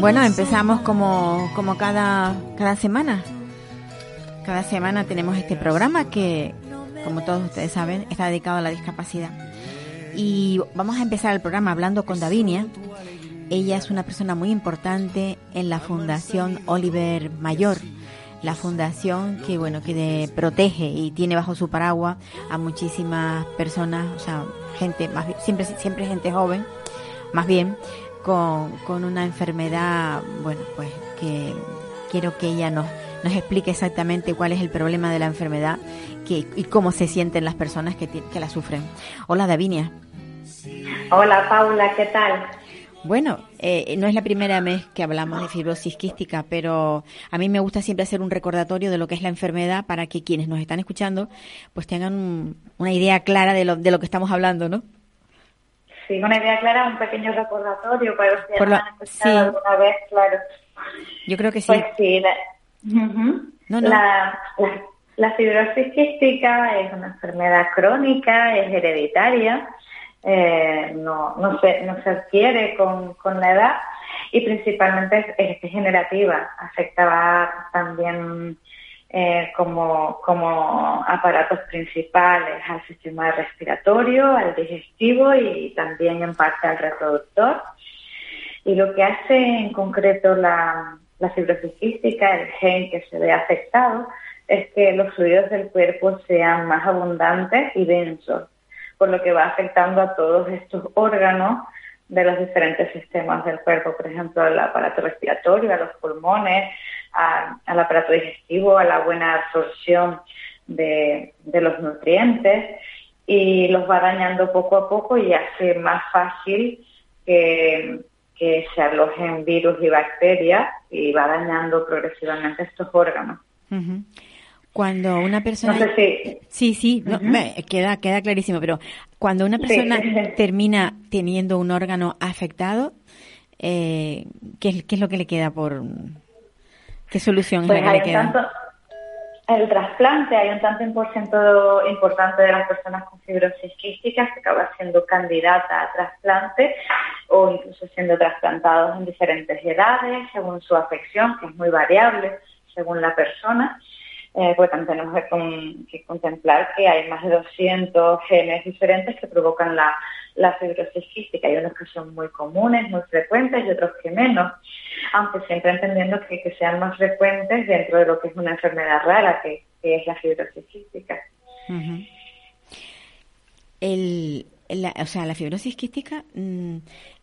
Bueno, empezamos como, como cada, cada semana. Cada semana tenemos este programa que, como todos ustedes saben, está dedicado a la discapacidad. Y vamos a empezar el programa hablando con Davinia. Ella es una persona muy importante en la Fundación Oliver Mayor, la fundación que bueno que protege y tiene bajo su paraguas a muchísimas personas, o sea, gente más siempre siempre gente joven, más bien con, con una enfermedad, bueno, pues que quiero que ella nos, nos explique exactamente cuál es el problema de la enfermedad que, y cómo se sienten las personas que, que la sufren. Hola Davinia. Hola Paula, ¿qué tal? Bueno, eh, no es la primera vez que hablamos de fibrosis quística, pero a mí me gusta siempre hacer un recordatorio de lo que es la enfermedad para que quienes nos están escuchando pues tengan un- una idea clara de lo, de lo que estamos hablando, ¿no? Sí, una idea clara, un pequeño recordatorio para los que Por han escuchado sí. alguna vez, claro. Yo creo que sí. Pues sí, la, Ujú. No, no. La, la- la fibrosis quística es una enfermedad crónica, es hereditaria, eh, no, no, se, no se adquiere con, con la edad y principalmente es, es degenerativa, afecta también eh, como, como aparatos principales al sistema respiratorio, al digestivo y también en parte al reproductor. Y lo que hace en concreto la, la el gen que se ve afectado, es que los fluidos del cuerpo sean más abundantes y densos, por lo que va afectando a todos estos órganos de los diferentes sistemas del cuerpo, por ejemplo, al aparato respiratorio, a los pulmones, a- al aparato digestivo, a la buena absorción de, de los nutrientes y los va dañando poco a poco y hace más fácil que, que se alojen virus y bacterias y va dañando progresivamente estos órganos. Cuando una persona... No sé si... Sí, sí, no, Ujú. me- queda, queda clarísimo, pero cuando una Sí. persona termina teniendo un órgano afectado, eh, ¿qué, ¿qué es lo que le queda por... ¿Qué solución es Pues la que hay le queda? tanto, el trasplante, hay un tanto en porcentaje importante de las personas con fibrosis quística que acaba siendo candidata a trasplante o incluso siendo trasplantados en diferentes edades según su afección, que es muy variable según la persona. Eh, pues también tenemos que, con- que contemplar que hay más de 200 genes diferentes que provocan la, la fibrosis quística. Hay unos que son muy comunes, muy frecuentes y otros que menos, aunque siempre entendiendo que, que sean más frecuentes dentro de lo que es una enfermedad rara, que, que es la fibrosis quística. El, la, o sea, la fibrosis quística mm,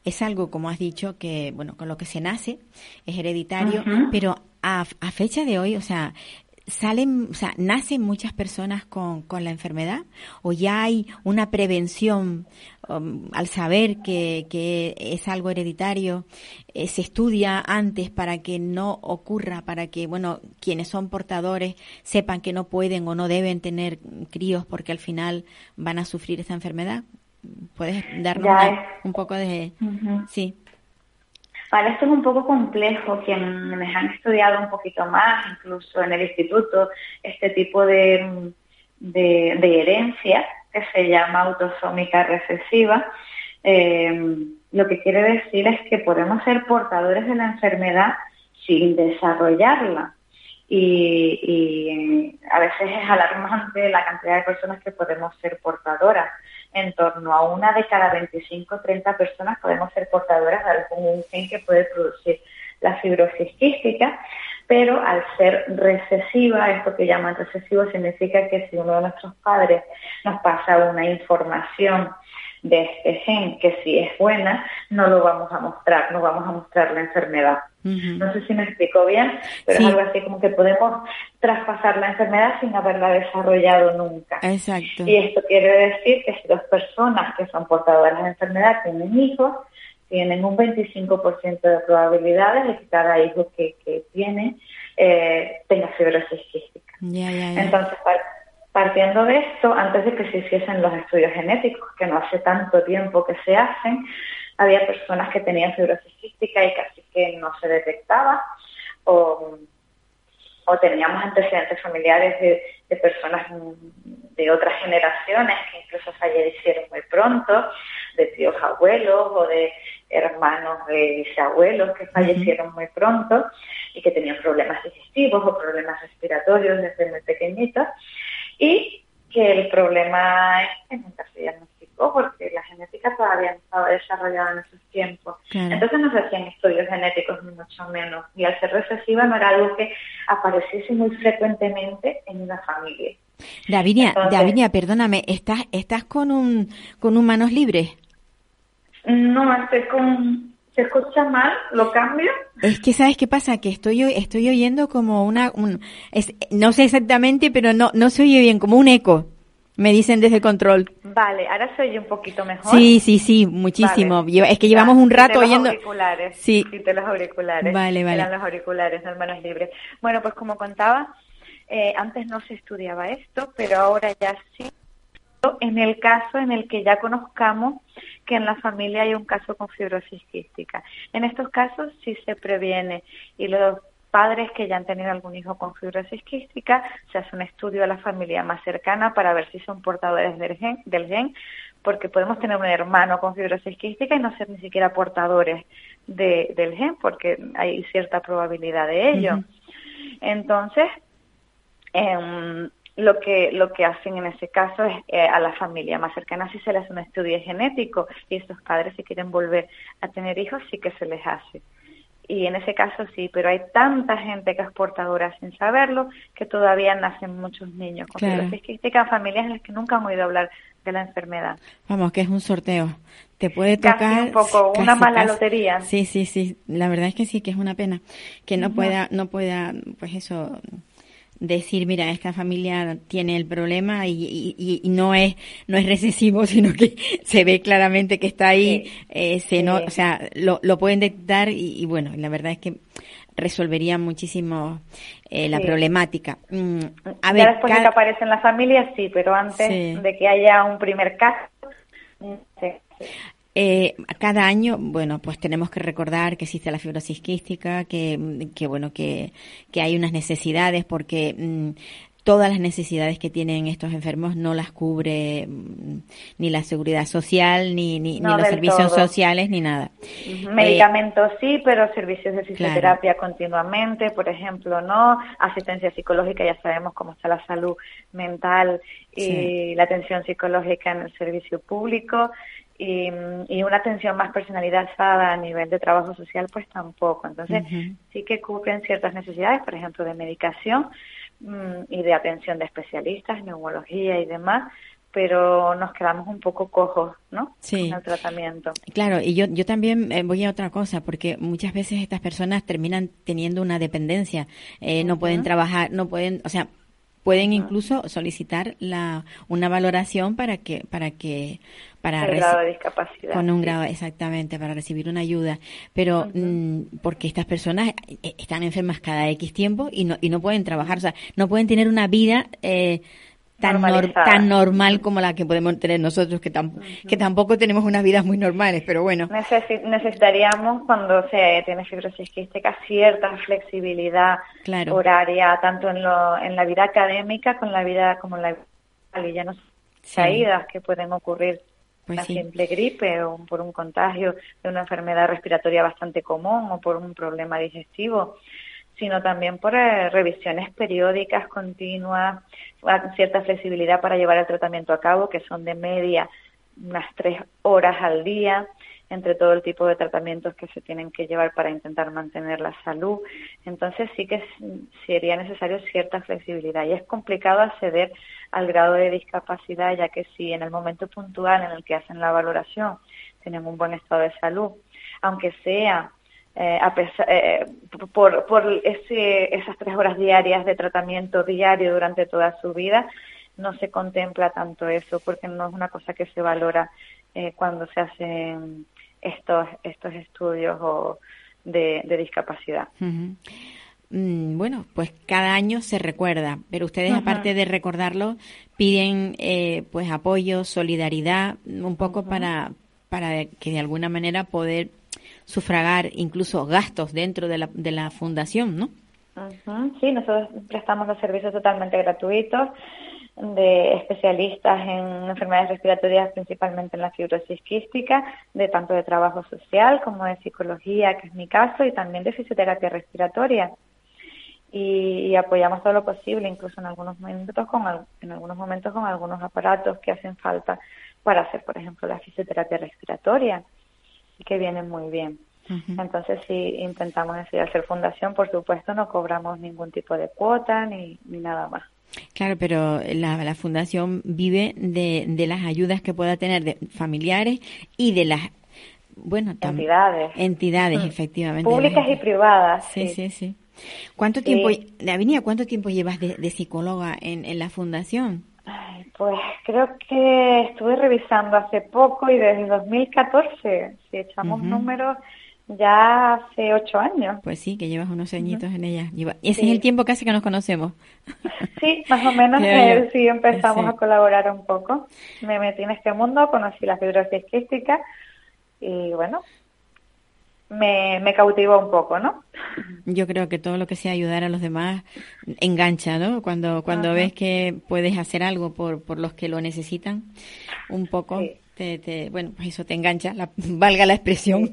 es algo, como has dicho, que, bueno, con lo que se nace, es hereditario, pero a, a fecha de hoy, o sea, salen, o sea, nacen muchas personas con, con la enfermedad o ya hay una prevención um, al saber que, que es algo hereditario, eh, se estudia antes para que no ocurra, para que, bueno, quienes son portadores sepan que no pueden o no deben tener críos porque al final van a sufrir esa enfermedad. ¿Puedes darnos una- un poco de... Sí. Vale, esto es un poco complejo. Quienes han estudiado un poquito más, incluso en el instituto, este tipo de, de, herencia que se llama autosómica recesiva, eh, lo que quiere decir es que podemos ser portadores de la enfermedad sin desarrollarla. Y, y a veces es alarmante la cantidad de personas que podemos ser portadoras. En torno a una de cada 25 o 30 personas podemos ser portadoras de algún gen que puede producir la fibrosis quística, pero al ser recesiva, esto que llaman recesivo significa que si uno de nuestros padres nos pasa una información de este gen, que si es buena, no lo vamos a mostrar, no vamos a mostrar la enfermedad. No sé si me explico bien, pero es algo así como que podemos traspasar la enfermedad sin haberla desarrollado nunca. Exacto. Y esto quiere decir que si dos personas que son portadoras de la enfermedad tienen hijos, tienen un 25% de probabilidades de que cada hijo que, que tiene eh, tenga fibrosis quística. Entonces, partiendo de esto, antes de que se hiciesen los estudios genéticos, que no hace tanto tiempo que se hacen, había personas que tenían fibrosis quística y casi que no se detectaba, o, teníamos antecedentes familiares de, personas de otras generaciones que incluso fallecieron muy pronto, de tíos abuelos o de hermanos de bisabuelos que fallecieron muy pronto y que tenían problemas digestivos o problemas respiratorios desde muy pequeñitos y que el problema es que nunca se diagnosticó porque la genética todavía no estaba desarrollada en esos tiempos. Entonces no se hacían estudios genéticos ni mucho menos y al ser recesiva no era algo que apareciese muy frecuentemente en una familia. Davinia, Davinia, perdóname, ¿estás, estás con un con un manos libres? No, estoy con... ¿Se escucha mal? ¿Lo cambio? Es que, ¿sabes qué pasa? Que estoy estoy oyendo como una... Un, no sé exactamente, pero no, no se oye bien, como un eco. Me dicen desde control. Vale, ahora se oye un poquito mejor. Sí, sí, sí, muchísimo. Es que llevamos un rato oyendo. Los auriculares. Sí. de los auriculares. Vale, vale. Eran los auriculares, no manos libres. Bueno, pues como contaba, eh, antes no se estudiaba esto, pero ahora ya sí en el caso en el que ya conozcamos que en la familia hay un caso con fibrosis quística. En estos casos sí se previene y los padres que ya han tenido algún hijo con fibrosis quística, se hace un estudio a la familia más cercana para ver si son portadores del gen, del gen porque podemos tener un hermano con fibrosis quística y no ser ni siquiera portadores del gen, porque hay cierta probabilidad de ello. Entonces, eh, lo que lo que hacen en ese caso es eh, a la familia más cercana si se les hace un estudio genético y estos padres si quieren volver a tener hijos sí que se les hace. Y en ese caso sí pero hay tanta gente que es portadora sin saberlo que todavía nacen muchos niños con claro. fibrosis familias en las que nunca han oído hablar de la enfermedad. Vamos que es un sorteo. Te puede tocar un poco una mala lotería. Sí sí sí. La verdad es que sí que es una pena que no pueda no pueda pues eso decir, mira, esta familia tiene el problema y, no es no es recesivo, sino que se ve claramente que está ahí, eh, se no, o sea, lo, lo pueden detectar y, bueno, la verdad es que resolvería muchísimo eh, la problemática. Mm, a ver, después de que aparece en la familia, sí, pero antes de que haya un primer caso, eh, cada año, bueno, pues tenemos que recordar que existe la fibrosis quística, que, que bueno, que, que hay unas necesidades porque mm, todas las necesidades que tienen estos enfermos no las cubre mm, ni la seguridad social, ni, ni, ni los servicios sociales, ni nada. Medicamentos sí, pero servicios de fisioterapia continuamente, por ejemplo, no. Asistencia psicológica, ya sabemos cómo está la salud mental y la atención psicológica en el servicio público y, una atención más personalizada a nivel de trabajo social, pues tampoco. Entonces, sí que cubren ciertas necesidades, por ejemplo, de medicación mm, y de atención de especialistas, neumología y demás, pero nos quedamos un poco cojos, ¿no? Sí. el tratamiento. Claro, y yo, yo también eh, voy a otra cosa, porque muchas veces estas personas terminan teniendo una dependencia, eh, no pueden trabajar, no pueden, o sea, pueden incluso solicitar la una valoración para que para que para el grado de discapacidad con un grado exactamente para recibir una ayuda. Pero mm, porque estas personas eh, están enfermas cada x tiempo y no y no pueden trabajar o sea no pueden tener una vida eh, tan, tan normal como la que podemos tener nosotros, que, que tampoco tenemos unas vidas muy normales, pero bueno. necesitaríamos, cuando se tiene fibrosis quística, cierta flexibilidad horaria, tanto en, lo, en la vida académica con la vida como en la vida ya no caídas que pueden ocurrir pues una simple gripe o por un contagio de una enfermedad respiratoria bastante común o por un problema digestivo sino también por eh, revisiones periódicas continuas, cierta flexibilidad para llevar el tratamiento a cabo, que son de media unas tres horas al día. entre todo el tipo de tratamientos que se tienen que llevar para intentar mantener la salud. Entonces sí que sería necesario cierta flexibilidad y es complicado acceder al grado de discapacidad ya que si en el momento puntual en el que hacen la valoración tienen un buen estado de salud, aunque sea eh, a pesar, eh, por, por ese, esas tres horas diarias de tratamiento diario durante toda su vida, no se contempla tanto eso porque no es una cosa que se valora eh, cuando se hacen estos, estos estudios o de, discapacidad. Mm, bueno, pues cada año se recuerda, pero ustedes aparte de recordarlo piden eh, pues apoyo, solidaridad, un poco para para que de alguna manera poder sufragar incluso gastos dentro de la, de la fundación, ¿no? Sí, nosotros prestamos los servicios totalmente gratuitos de especialistas en enfermedades respiratorias, principalmente en la fibrosis quística, de tanto de trabajo social como de psicología, que es mi caso, y también de fisioterapia respiratoria. Y, apoyamos todo lo posible, incluso en algunos momentos con en algunos momentos con algunos aparatos que hacen falta para hacer, por ejemplo, la fisioterapia respiratoria, y que vienen muy bien. Entonces, si intentamos decir, hacer fundación, por supuesto, no cobramos ningún tipo de cuota ni, ni nada más. Claro, pero la, la fundación vive de, de, las ayudas que pueda tener de familiares y de las bueno entidades. entidades efectivamente. Públicas y privadas sí sí. sí, cuánto tiempo Lavinia cuánto tiempo llevas de, de psicóloga en, en, la fundación pues creo que estuve revisando hace poco y desde 2014 si echamos números ya hace ocho años. Pues sí, que llevas unos añitos en ella. y ese es el tiempo casi que nos conocemos. Sí, más o menos eh, sí empezamos a colaborar un poco. Me metí en este mundo, conocí la fibrosis quística y bueno, me, me cautivó un poco, ¿no? Yo creo que todo lo que sea ayudar a los demás engancha, ¿no? Cuando, cuando ves que puedes hacer algo por, por los que lo necesitan, un poco te, bueno, pues eso te engancha, la, valga la expresión.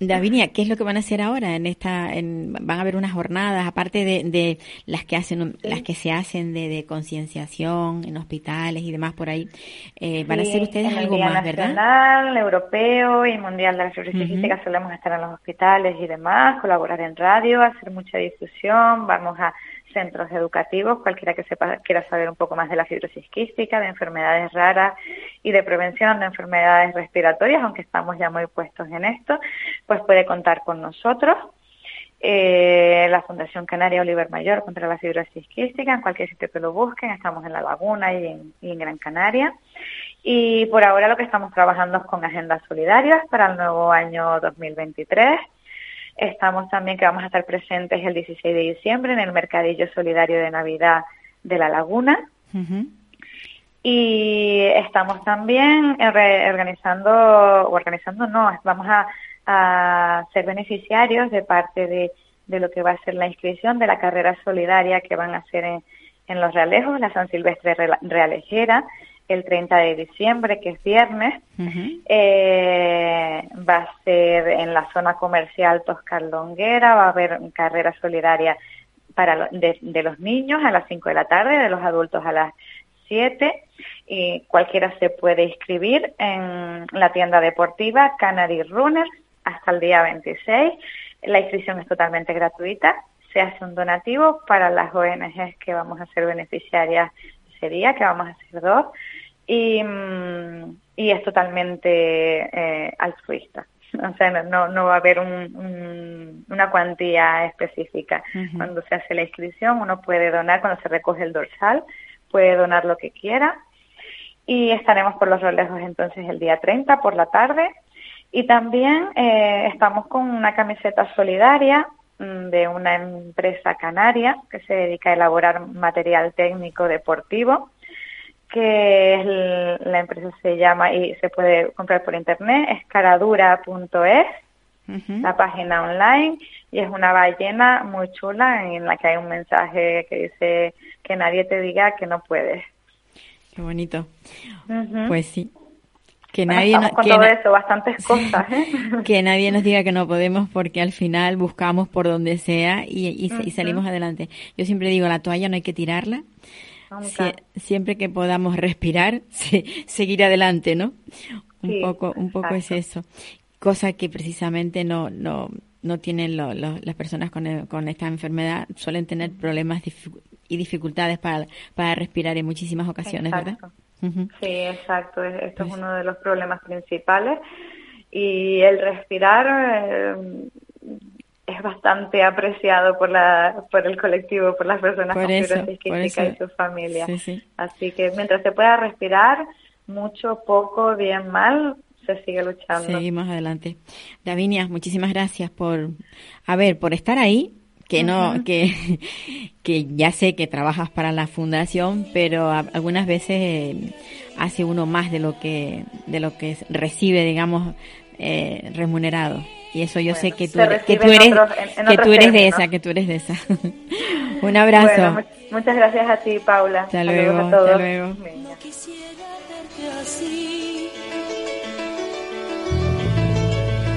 Davinia, ¿qué es lo que van a hacer ahora en esta, en, van a haber unas jornadas, aparte de, de las que hacen, las que se hacen de, de concienciación en hospitales y demás por ahí, eh, van a hacer ustedes algo más, ¿verdad? Nacional, europeo y mundial de la fibrosis solemos estar en los hospitales y demás, colaborar en radio, hacer mucha difusión, vamos a centros educativos, cualquiera que sepa, quiera saber un poco más de la fibrosis quística, de enfermedades raras y de prevención de enfermedades respiratorias, aunque estamos ya muy puestos en esto, pues puede contar con nosotros. Eh, la Fundación Canaria Oliver Mayor contra la fibrosis quística, en cualquier sitio que lo busquen, estamos en La Laguna y en, y en Gran Canaria. Y por ahora lo que estamos trabajando es con agendas solidarias para el nuevo año 2023 Estamos también que vamos a estar presentes el 16 de diciembre en el Mercadillo Solidario de Navidad de La Laguna. Y estamos también organizando, organizando no, vamos a, ser beneficiarios de parte de, lo que va a ser la inscripción de la carrera solidaria que van a hacer en, en Los Realejos, la San Silvestre Realejera, el 30 de diciembre, que es viernes. eh, va a ser en la zona comercial Toscaldonguera, va a haber carrera solidaria para de, los niños a las 5 de la tarde, de los adultos a las 7 y cualquiera se puede inscribir en la tienda deportiva Canary Runners hasta el día 26. La inscripción es totalmente gratuita. Se hace un donativo para las ONGs que vamos a ser beneficiarias ese día, que vamos a hacer dos y, y es totalmente eh, altruista. O sea, no, no va a haber un, una cuantía específica. Cuando se hace la inscripción, uno puede donar, cuando se recoge el dorsal, puede donar lo que quiera. Y estaremos por los rolejos entonces el día 30 por la tarde. Y también eh, estamos con una camiseta solidaria de una empresa canaria que se dedica a elaborar material técnico deportivo que es la empresa se llama y se puede comprar por internet, es caradura.es, la página online, y es una ballena muy chula en la que hay un mensaje que dice que nadie te diga que no puedes. Qué bonito. Pues sí. Que nadie con todo eso, bastantes cosas. ¿eh? que nadie nos diga que no podemos porque al final buscamos por donde sea y, y salimos adelante. Yo siempre digo, la toalla no hay que tirarla, siempre que podamos respirar, seguir adelante, ¿no? un poco, un poco es eso. Cosa que precisamente no, no, no tienen las personas con, con, esta enfermedad, suelen tener problemas y dificultades para, para respirar en muchísimas ocasiones, ¿verdad? Sí, exacto. Esto es pues uno de los problemas principales. Y el respirar eh, es bastante apreciado por la por el colectivo, por las personas con fibrosis quística y su familia. Así que mientras se pueda respirar, mucho, poco, bien, mal, se sigue luchando. Seguimos adelante. Davinia, muchísimas gracias por, a ver, por estar ahí, que no, que, que ya sé que trabajas para la fundación, pero algunas veces eh, hace uno más de lo que, de lo que recibe, digamos, eh, remunerado. Y eso yo sé que tú, eres, que tú eres, que tú eres de esa, que tú eres de esa. Un abrazo. muchas gracias a ti, Paula. Hasta luego, hasta luego.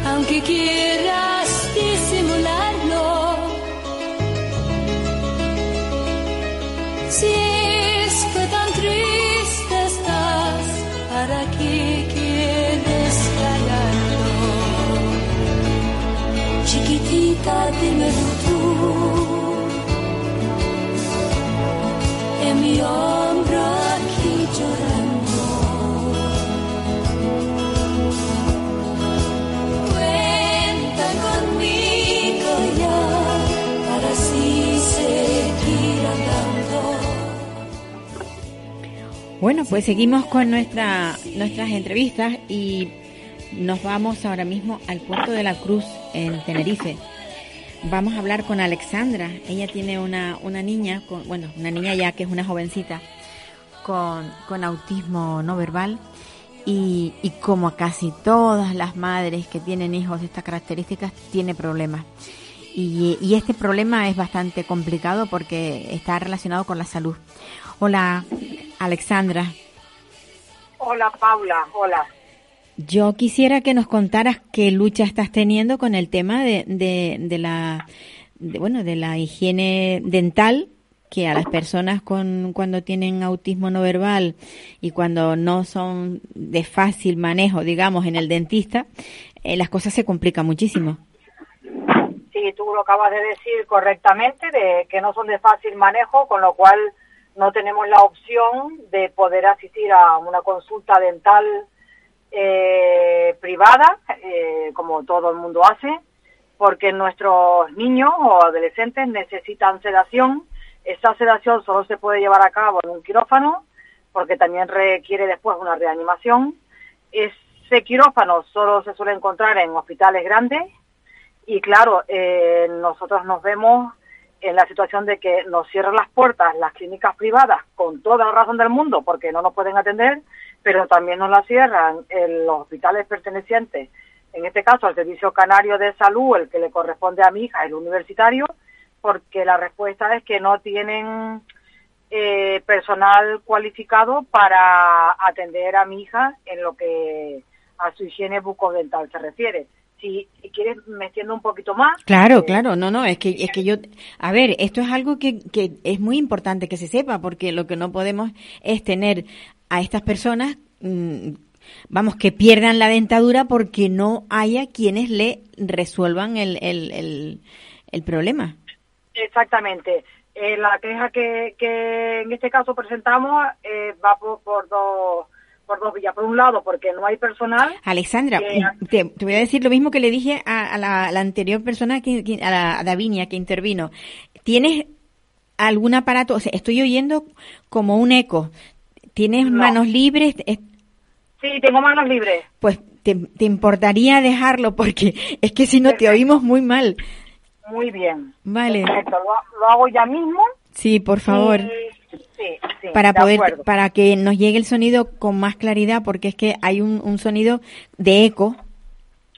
Aunque quieras disimularlo, si es que tan triste estás, ¿para qué quieres callarlo? Chiquitita, dímelo tú. En mi hombro aquí llorando. Bueno, pues seguimos con nuestra, nuestras entrevistas y nos vamos ahora mismo al puerto de la Cruz en Tenerife. Vamos a hablar con Alexandra. Ella tiene una, una niña, con, bueno, una niña ya que es una jovencita con, con autismo no verbal y, y como casi todas las madres que tienen hijos de estas características, tiene problemas. Y, y, este problema es bastante complicado porque está relacionado con la salud. Hola, Alexandra. Hola, Paula. Hola. Yo quisiera que nos contaras qué lucha estás teniendo con el tema de, de, la bueno de la higiene dental que a las personas con cuando tienen autismo no verbal y cuando no son de fácil manejo, digamos, en el dentista, eh, las cosas se complican muchísimo. Sí, tú lo acabas de decir correctamente, de que no son de fácil manejo, con lo cual no tenemos la opción de poder asistir a una consulta dental eh, privada, eh, como todo el mundo hace, porque nuestros niños o adolescentes necesitan sedación. Esa sedación solo se puede llevar a cabo en un quirófano, porque también requiere después una reanimación. Ese quirófano solo se suele encontrar en hospitales grandes y claro, eh, nosotros nos vemos en la situación de que nos cierran las puertas las clínicas privadas con toda la razón del mundo porque no nos pueden atender, pero también nos las cierran en los hospitales pertenecientes, en este caso al Servicio Canario de Salud, el que le corresponde a mi hija, el universitario, porque la respuesta es que no tienen eh, personal cualificado para atender a mi hija en lo que a su higiene bucodental se refiere si, quieres me extiendo un poquito más. Claro, eh, claro, no, no, es que, es que yo, a ver, esto es algo que, que es muy importante que se sepa, porque lo que no podemos es tener a estas personas, mm, vamos, que pierdan la dentadura porque no haya quienes le resuelvan el, el, el, problema. Exactamente. Eh, la queja que, que en este caso presentamos eh, va por dos por dos vías. Por un lado, porque no hay personal. Alexandra, te, voy a decir lo mismo que le dije a, la, anterior persona, que, a, la, Davinia, que intervino. ¿Tienes algún aparato? O sea, estoy oyendo como un eco. ¿Tienes manos libres? Sí, tengo manos libres. Pues te, importaría dejarlo porque es que si no te oímos muy mal. Muy bien. Vale. Perfecto. Lo, hago ya mismo. Sí, por favor para poder para que nos llegue el sonido con más claridad porque es que hay un, sonido de eco.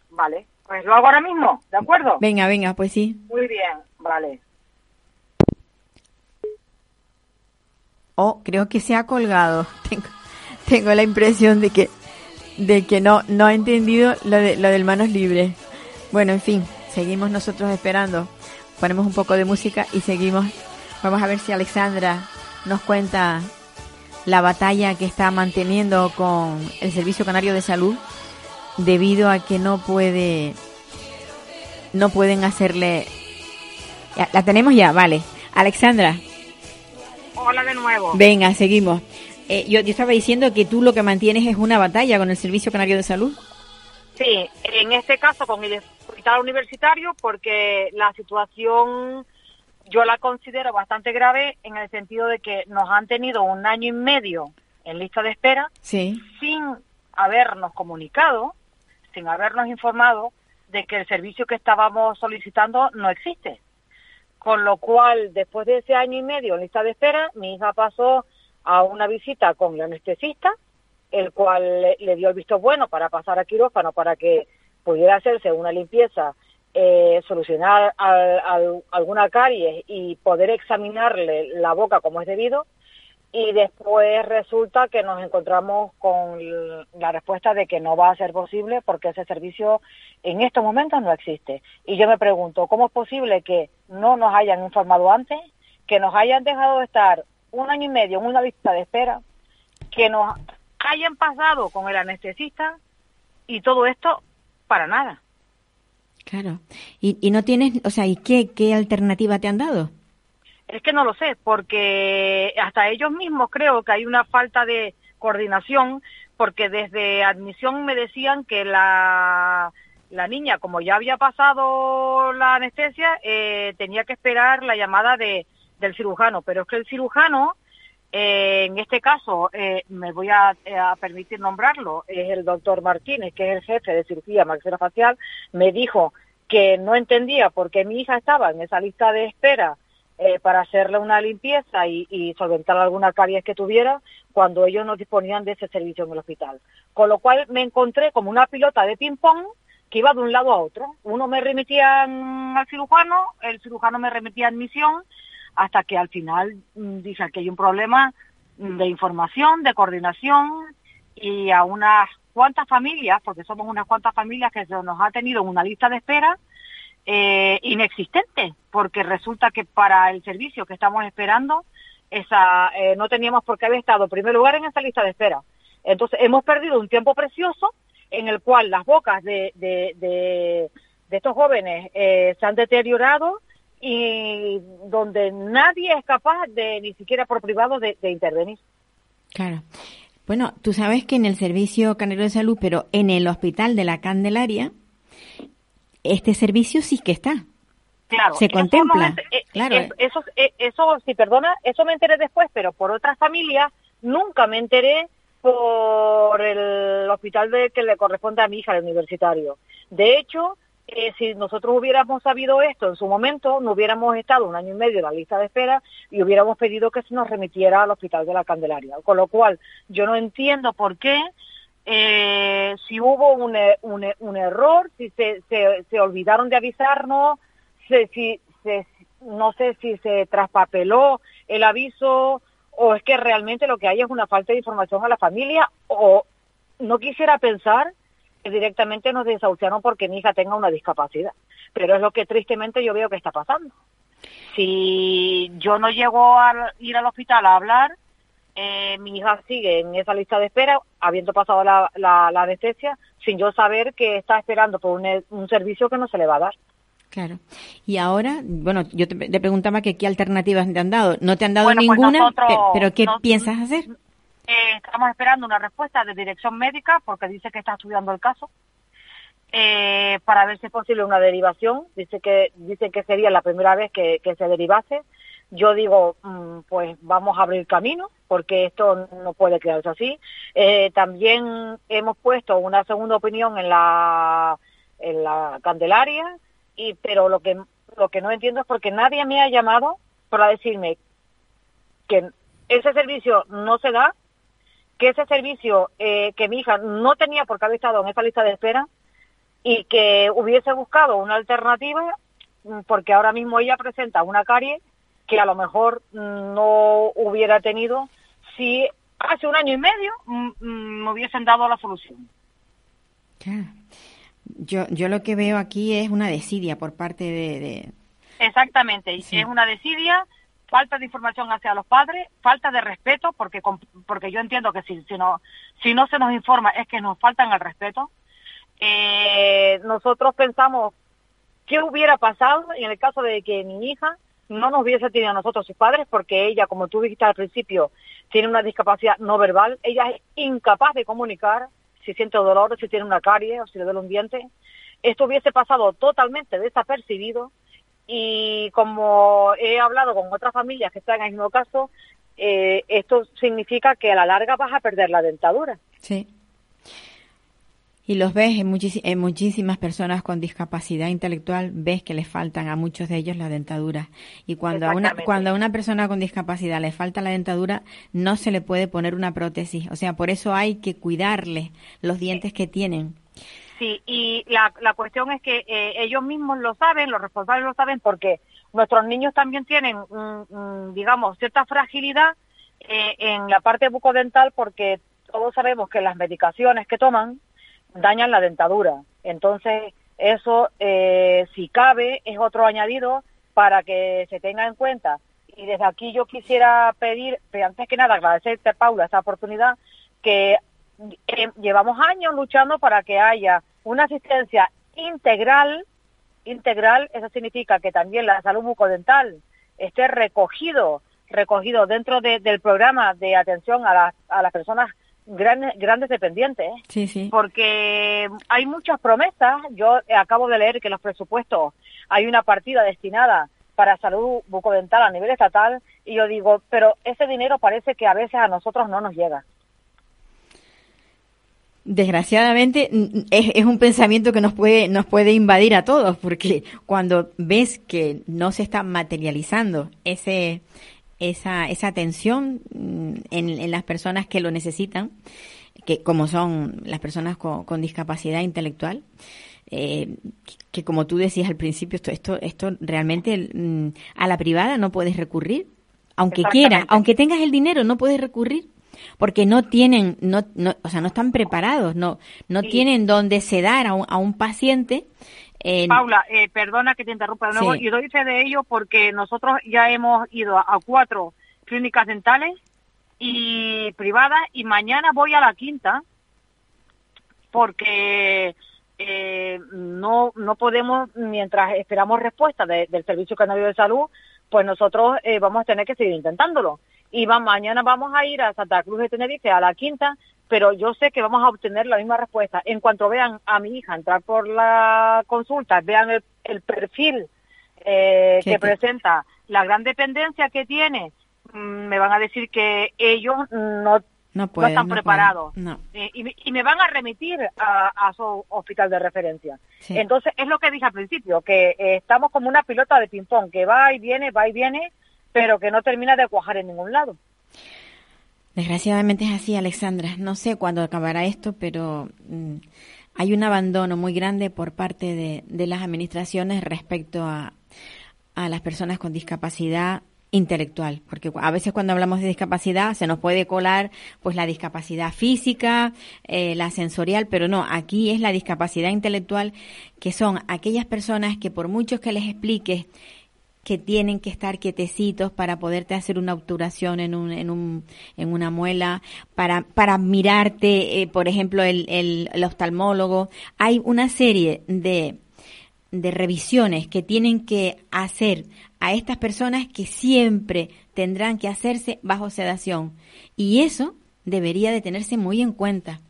Vale pues lo hago ahora mismo de acuerdo venga venga pues sí. Muy bien vale. Oh creo que se ha colgado. Tengo, tengo la impresión de que de que no no ha entendido lo de lo del manos libres. Bueno en fin seguimos nosotros esperando. Ponemos un poco de música y seguimos. Vamos a ver si Alexandra nos cuenta la batalla que está manteniendo con el Servicio Canario de Salud debido a que no puede, no pueden hacerle. Ya, la tenemos ya, vale. Alexandra. Hola de nuevo. Venga, seguimos. Eh, yo, yo estaba diciendo que tú lo que mantienes es una batalla con el Servicio Canario de Salud. Sí, en este caso con el hospital universitario porque la situación yo la considero bastante grave en el sentido de que nos han tenido un año y medio en lista de espera Sí. sin habernos comunicado, sin habernos informado de que el servicio que estábamos solicitando no existe. Con lo cual, después de ese año y medio en lista de espera, mi hija pasó a una visita con el anestesista, el cual le, le dio el visto bueno para pasar a quirófano para que pudiera hacerse una limpieza, eh, solucionar al- al- alguna caries y poder examinarle la boca como es debido. Y después resulta que nos encontramos con la respuesta de que no va a ser posible porque ese servicio en estos momentos no existe. Y yo me pregunto, ¿cómo es posible que no nos hayan informado antes, que nos hayan dejado de estar un año y medio en una lista de espera, que nos hayan pasado con el anestesista y todo esto para nada? Claro. Y, y no tienes, o sea, ¿y qué, qué alternativa te han dado? Es que no lo sé, porque hasta ellos mismos creo que hay una falta de coordinación, porque desde admisión me decían que la, la niña, como ya había pasado la anestesia, eh, tenía que esperar la llamada de, del cirujano, pero es que el cirujano, eh, en este caso, eh, me voy a, eh, a permitir nombrarlo, es el doctor Martínez, que es el jefe de cirugía maxilofacial, me dijo que no entendía por qué mi hija estaba en esa lista de espera para hacerle una limpieza y, solventar alguna caries que tuviera cuando ellos no disponían de ese servicio en el hospital. Con lo cual me encontré como una pilota de ping-pong que iba de un lado a otro. Uno me remitía al cirujano, el cirujano me remitía a admisión, hasta que al final mm, dije que hay un problema de información, de coordinación y a unas cuantas familias, porque somos unas cuantas familias que se nos ha tenido en una lista de espera eh, inexistente, porque resulta que para el servicio que estamos esperando, esa eh, no teníamos por qué haber estado en primer lugar en esa lista de espera. Entonces hemos perdido un tiempo precioso en el cual las bocas de estos jóvenes eh, se han deteriorado y donde nadie es capaz de ni siquiera por privado de, de intervenir. Claro. Bueno, tú sabes que en el Servicio Canario de Salud, pero en el Hospital de la Candelaria, este servicio sí que está. Claro, Se eso contempla, no eh, claro. eh, Eso, eso, si perdona, eso me enteré después, pero por otras familias nunca me enteré por el hospital de que le corresponde a mi hija, el universitario. De hecho, si nosotros hubiéramos sabido esto en su momento, no hubiéramos estado un año y medio en la lista de espera y hubiéramos pedido que se nos remitiera al hospital de la Candelaria. Con lo cual, yo no entiendo por qué, eh, si hubo un, e- un, e- un error, si se, se, se olvidaron de avisarnos, se, si, se, no sé si se traspapeló el aviso o es que realmente lo que hay es una falta de información a la familia o no quisiera pensar directamente nos desahuciaron porque mi hija tenga una discapacidad. Pero es lo que tristemente yo veo que está pasando. Si yo no llego a ir al hospital a hablar, eh, mi hija sigue en esa lista de espera, habiendo pasado la, la, la anestesia, sin yo saber que está esperando por un, un servicio que no se le va a dar. Claro. Y ahora, bueno, yo te, te preguntaba que qué alternativas te han dado. No te han dado Bueno, pues ninguna, nosotros- pero ¿qué nos- piensas hacer? Eh, estamos esperando una respuesta de dirección médica porque dice que está estudiando el caso eh, para ver si es posible una derivación. Dice que dice que sería la primera vez que, se derivase. Yo digo, mm, pues vamos a abrir camino porque esto no puede quedarse así. Eh, también hemos puesto una segunda opinión en la en la Candelaria y pero lo que lo que no entiendo es porque nadie me ha llamado para decirme que ese servicio no se da, que ese servicio eh, que mi hija no tenía por qué haber estado en esa lista de espera y que hubiese buscado una alternativa mm, porque ahora mismo ella presenta una carie que a lo mejor mm, no hubiera tenido si hace un año y medio mm, me hubiesen dado la solución. Claro. Yo, yo lo que veo aquí es una desidia por parte de... de- Exactamente, y Sí. es una desidia, falta de información hacia los padres, falta de respeto, porque porque yo entiendo que si, si no si no se nos informa es que nos faltan el respeto. eh, nosotros pensamos qué hubiera pasado en el caso de que mi hija no nos hubiese tenido a nosotros sus padres, porque ella, como tú dijiste al principio, tiene una discapacidad no verbal, ella es incapaz de comunicar si siente dolor, si tiene una carie o si le duele un diente. Esto hubiese pasado totalmente desapercibido y como he hablado con otras familias que están en el mismo caso, eh, esto significa que a la larga vas a perder la dentadura. Sí. Y los ves en, en, muchísimas personas con discapacidad intelectual, ves que les faltan a muchos de ellos la dentadura. Y cuando a, una, cuando a una persona con discapacidad le falta la dentadura, no se le puede poner una prótesis. O sea, por eso hay que cuidarle los dientes que tienen. Sí, y la, cuestión es que eh, ellos mismos lo saben, los responsables lo saben, porque nuestros niños también tienen, digamos, cierta fragilidad eh, en la parte bucodental, porque todos sabemos que las medicaciones que toman, dañan la dentadura. Entonces, eso, eh, si cabe, es otro añadido para que se tenga en cuenta. Y desde aquí yo quisiera pedir, antes que nada, agradecerte, Paula, esta oportunidad, que llevamos años luchando para que haya una asistencia integral, integral, eso significa que también la salud bucodental esté recogido, recogido dentro del programa de atención a, a las personas grandes, grandes dependientes, sí, sí. porque hay muchas promesas. Yo acabo de leer que los presupuestos hay una partida destinada para salud bucodental a nivel estatal y yo digo, pero ese dinero parece que a veces a nosotros no nos llega. Desgraciadamente es, es, un pensamiento que nos puede nos puede invadir a todos porque cuando ves que no se está materializando ese esa, esa atención mm, en, en, las personas que lo necesitan, que como son las personas con, con discapacidad intelectual, eh, que como tú decías al principio, esto, esto, esto realmente mm, a la privada no puedes recurrir, aunque quieras, aunque tengas el dinero, no puedes recurrir porque no tienen, no, no, o sea, no están preparados, no, no tienen donde sedar a un, a un paciente Paula, eh, perdona que te interrumpa de nuevo, y doy fe de ello porque nosotros ya hemos ido a, cuatro clínicas dentales y privadas y mañana voy a la quinta porque eh, no no podemos mientras esperamos respuesta del servicio canario de salud pues nosotros eh, vamos a tener que seguir intentándolo y va, mañana vamos a ir a Santa Cruz de Tenerife a la quinta pero yo sé que vamos a obtener la misma respuesta. En cuanto vean a mi hija entrar por la consulta, vean el, perfil eh, que presenta, la gran dependencia que tiene, mm, me van a decir que ellos no, no, están preparados. Eh, y, me van a remitir a, su hospital de referencia. Entonces, es lo que dije al principio, que eh, estamos como una pilota de ping-pong, que va y viene, va y viene, pero que no termina de cuajar en ningún lado. Desgraciadamente es así, Alexandra. No sé cuándo acabará esto, pero mm, hay un abandono muy grande por parte de, de las administraciones respecto a, a las personas con discapacidad intelectual, porque a veces cuando hablamos de discapacidad se nos puede colar pues la discapacidad física, eh, la sensorial, pero no, aquí es la discapacidad intelectual, que son aquellas personas que por muchos que les expliques que tienen que estar quietecitos para poderte hacer una obturación en, un, en, un, en una muela, para, para mirarte, eh, por ejemplo, el, el, el, oftalmólogo. Hay una serie de, de revisiones que tienen que hacer a estas personas que siempre tendrán que hacerse bajo sedación. Y eso debería de tenerse muy en cuenta,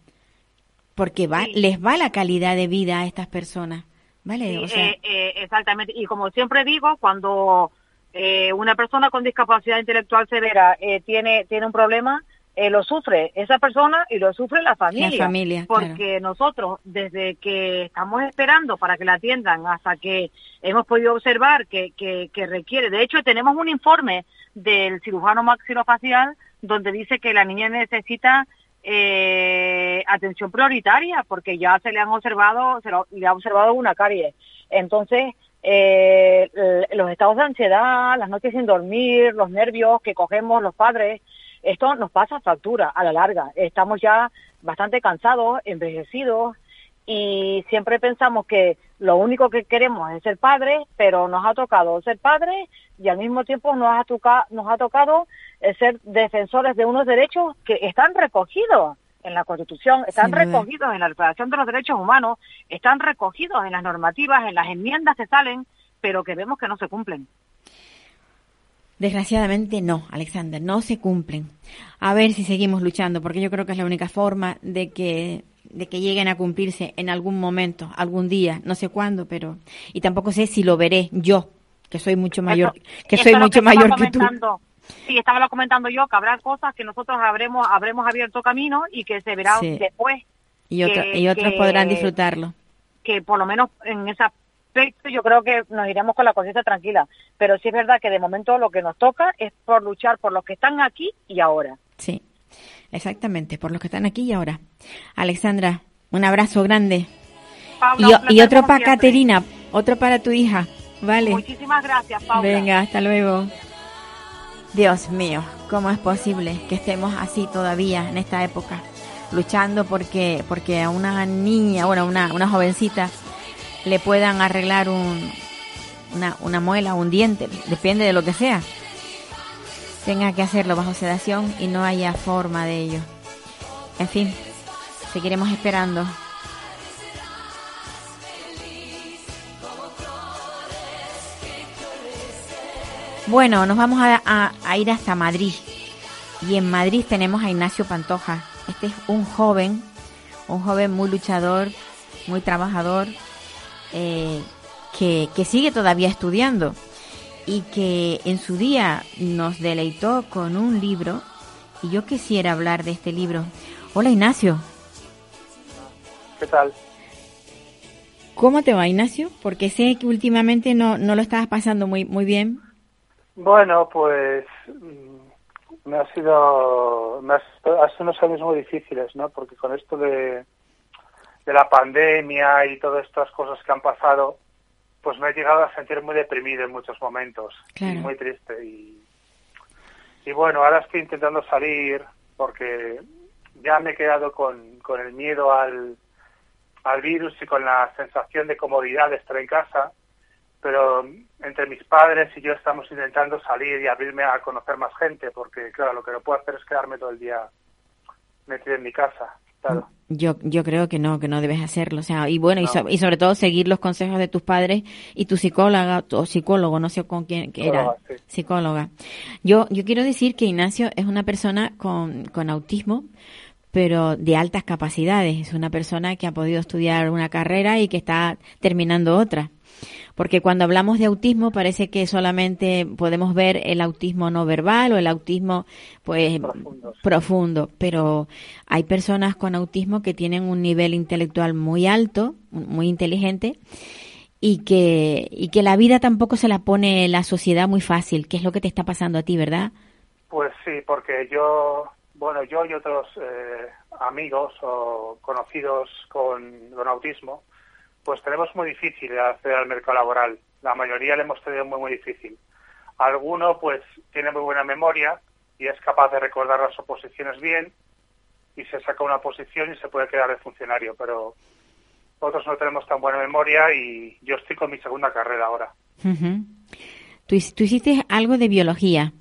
porque va, les va la calidad de vida a estas personas. Vale, eh, eh, exactamente. Y como siempre digo, cuando eh, una persona con discapacidad intelectual severa tiene, tiene un problema, lo sufre esa persona y lo sufre la familia. La familia porque nosotros, desde que estamos esperando para que la atiendan hasta que hemos podido observar que, que, que requiere, de hecho tenemos un informe del cirujano maxilofacial donde dice que la niña necesita eh, atención prioritaria porque ya se le han observado, se le ha observado una carie. Entonces, eh, los estados de ansiedad, las noches sin dormir, los nervios que cogemos los padres, esto nos pasa factura a la larga. Estamos ya bastante cansados, envejecidos y siempre pensamos que lo único que queremos es ser padres, pero nos ha tocado ser padres y al mismo tiempo nos ha, tocado, nos ha tocado ser defensores de unos derechos que están recogidos en la Constitución, están duda. recogidos en la Declaración de los Derechos Humanos, están recogidos en las normativas, en las enmiendas que salen, pero que vemos que no se cumplen. Desgraciadamente no, Alexander, no se cumplen. A ver si seguimos luchando, porque yo creo que es la única forma de que de que lleguen a cumplirse en algún momento, algún día, no sé cuándo, pero y tampoco sé si lo veré yo, que soy mucho mayor, Eso- que soy mucho mayor que tú. comentando. Sí, estaba lo comentando yo, que habrá cosas que nosotros habremos habremos abierto camino y que se verá Sí. después, Y, otro- que- y otros que- podrán disfrutarlo. que por lo menos en ese aspecto yo creo que nos iremos con la conciencia tranquila. Pero sí es verdad que de momento lo que nos toca es por luchar por los que están aquí y ahora. Sí, exactamente, por los que están aquí y ahora. Alexandra, un abrazo grande. Paula, Y, otro para. Caterina, otro para tu hija, ¿vale? Muchísimas gracias, Paula. Venga, hasta luego. Dios mío, ¿cómo es posible que estemos así todavía en esta época? Luchando porque, porque a una niña, bueno, una, una jovencita, le puedan arreglar un, una, una muela, un diente, depende de lo que sea. Tenga que hacerlo bajo sedación y no haya forma de ello. En fin, seguiremos esperando. Bueno, nos vamos a, ir hasta Madrid. Y en Madrid tenemos a Ignacio Pantoja. Este es un joven, un joven muy luchador, muy trabajador, eh, que, que sigue todavía estudiando y que en su día nos deleitó con un libro. Y yo quisiera hablar de este libro. Hola Ignacio, ¿Qué tal? ¿cómo te va Ignacio? Porque sé que últimamente no, no lo estabas pasando muy, muy bien. Bueno, pues mm, me ha sido, me ha, sido- ha sido unos años muy difíciles, ¿no? Porque con esto de, de la pandemia y todas estas cosas que han pasado, pues me he llegado a sentir muy deprimido en muchos momentos Claro. y muy triste. Y, y bueno, ahora estoy intentando salir porque ya me he quedado con, con el miedo al, al virus y con la sensación de comodidad de estar en casa pero entre mis padres y yo estamos intentando salir y abrirme a conocer más gente, porque claro, lo que no puedo hacer es quedarme todo el día metido en mi casa, claro. Yo, yo creo que no, que no debes hacerlo. O sea, y bueno, y, so- y sobre todo seguir los consejos de tus padres y tu psicóloga o psicólogo, no sé con quién que era. Sí. Psicóloga. Yo, yo quiero decir que Ignacio es una persona con, con autismo, pero de altas capacidades. Es una persona que ha podido estudiar una carrera y que está terminando otra. Porque cuando hablamos de autismo parece que solamente podemos ver el autismo no verbal o el autismo pues Profundo, pero hay personas con autismo que tienen un nivel intelectual muy alto, muy inteligente y que y que la vida tampoco se la pone la sociedad muy fácil, que es lo que te está pasando a ti, ¿verdad? Pues sí, porque yo, bueno, yo y otros eh, amigos o conocidos con, con autismo, pues tenemos muy difícil acceder al mercado laboral. La mayoría le hemos tenido muy, muy difícil. Alguno, pues, tiene muy buena memoria y es capaz de recordar las oposiciones bien y se saca una posición y se puede quedar de funcionario, pero otros no tenemos tan buena memoria y yo estoy con mi segunda carrera ahora. Tú, hic- tú hiciste algo de biología.